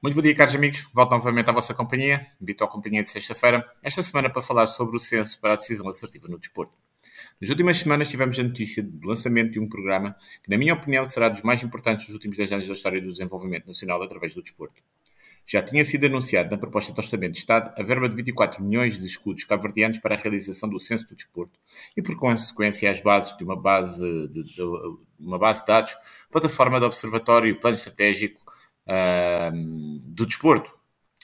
Muito bom dia, caros amigos. Volto novamente à vossa companhia, invito à companhia de sexta-feira, esta semana para falar sobre o censo para a decisão assertiva no desporto. Nas últimas semanas tivemos a notícia do lançamento de um programa que, na minha opinião, será dos mais importantes dos últimos 10 anos da história do desenvolvimento nacional através do desporto. Já tinha sido anunciado na proposta de Orçamento de Estado a verba de 24 milhões de escudos cabo-verdianos para a realização do censo do desporto e, por consequência, as bases de uma base de, de uma base de dados, plataforma de observatório e plano estratégico do desporto.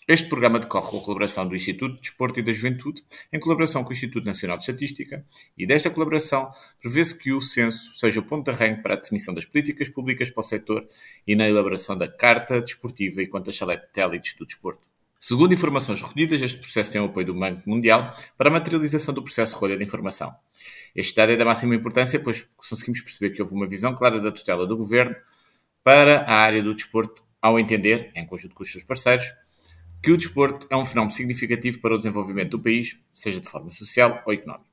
Este programa decorre com a colaboração do Instituto de Desporto e da Juventude, em colaboração com o Instituto Nacional de Estatística, e desta colaboração prevê-se que o censo seja o ponto de arranque para a definição das políticas públicas para o setor e na elaboração da Carta Desportiva e quanto a satélites do desporto. Segundo informações recolhidas, este processo tem o apoio do Banco Mundial para a materialização do processo de recolha de informação. Este dado é da máxima importância, pois conseguimos perceber que houve uma visão clara da tutela do Governo para a área do desporto ao entender, em conjunto com os seus parceiros, que o desporto é um fenómeno significativo para o desenvolvimento do país, seja de forma social ou económica.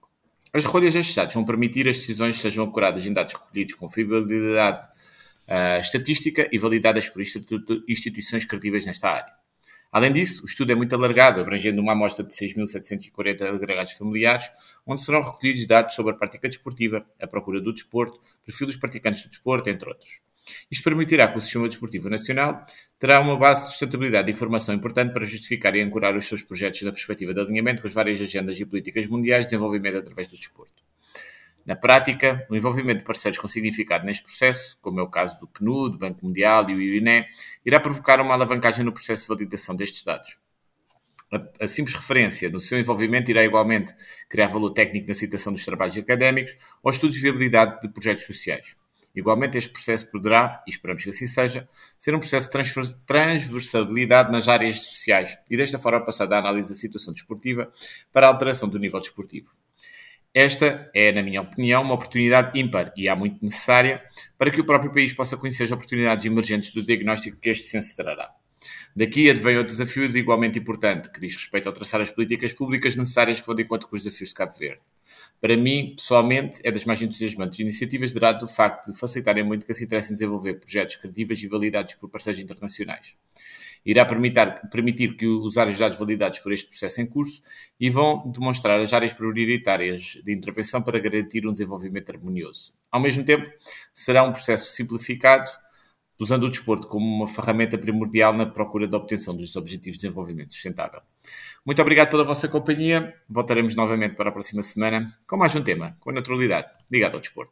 As recolhas destes dados vão permitir as decisões sejam acuradas em dados recolhidos com fiabilidade uh, estatística e validadas por instituições credíveis nesta área. Além disso, o estudo é muito alargado, abrangendo uma amostra de 6.740 agregados familiares, onde serão recolhidos dados sobre a prática desportiva, a procura do desporto, perfil dos praticantes do desporto, entre outros. Isto permitirá que o Sistema Desportivo Nacional terá uma base de sustentabilidade de informação importante para justificar e ancorar os seus projetos na perspectiva de alinhamento com as várias agendas e políticas mundiais de desenvolvimento através do desporto. Na prática, o envolvimento de parceiros com significado neste processo, como é o caso do PNUD, do Banco Mundial e o INE, irá provocar uma alavancagem no processo de validação destes dados. A, a simples referência no seu envolvimento irá igualmente criar valor técnico na citação dos trabalhos académicos ou estudos de viabilidade de projetos sociais. Igualmente, este processo poderá, e esperamos que assim seja, ser um processo de transversalidade nas áreas sociais e desta forma passar da análise da situação desportiva para a alteração do nível desportivo. Esta é, na minha opinião, uma oportunidade ímpar e há muito necessária para que o próprio país possa conhecer as oportunidades emergentes do diagnóstico que este censo trará. Daqui advém outro desafio igualmente importante, que diz respeito ao traçar as políticas públicas necessárias que vão de encontro com os desafios de Cabo Verde. Para mim, pessoalmente, é das mais entusiasmantes iniciativas derivado do facto de facilitarem muito que se interessem em desenvolver projetos credíveis e validados por parceiros internacionais. Irá permitir, permitir que os dados validados por este processo em curso e vão demonstrar as áreas prioritárias de intervenção para garantir um desenvolvimento harmonioso. Ao mesmo tempo, será um processo simplificado, usando o desporto como uma ferramenta primordial na procura da obtenção dos Objetivos de Desenvolvimento Sustentável. Muito obrigado pela vossa companhia. Voltaremos novamente para a próxima semana com mais um tema, com naturalidade, ligado ao desporto.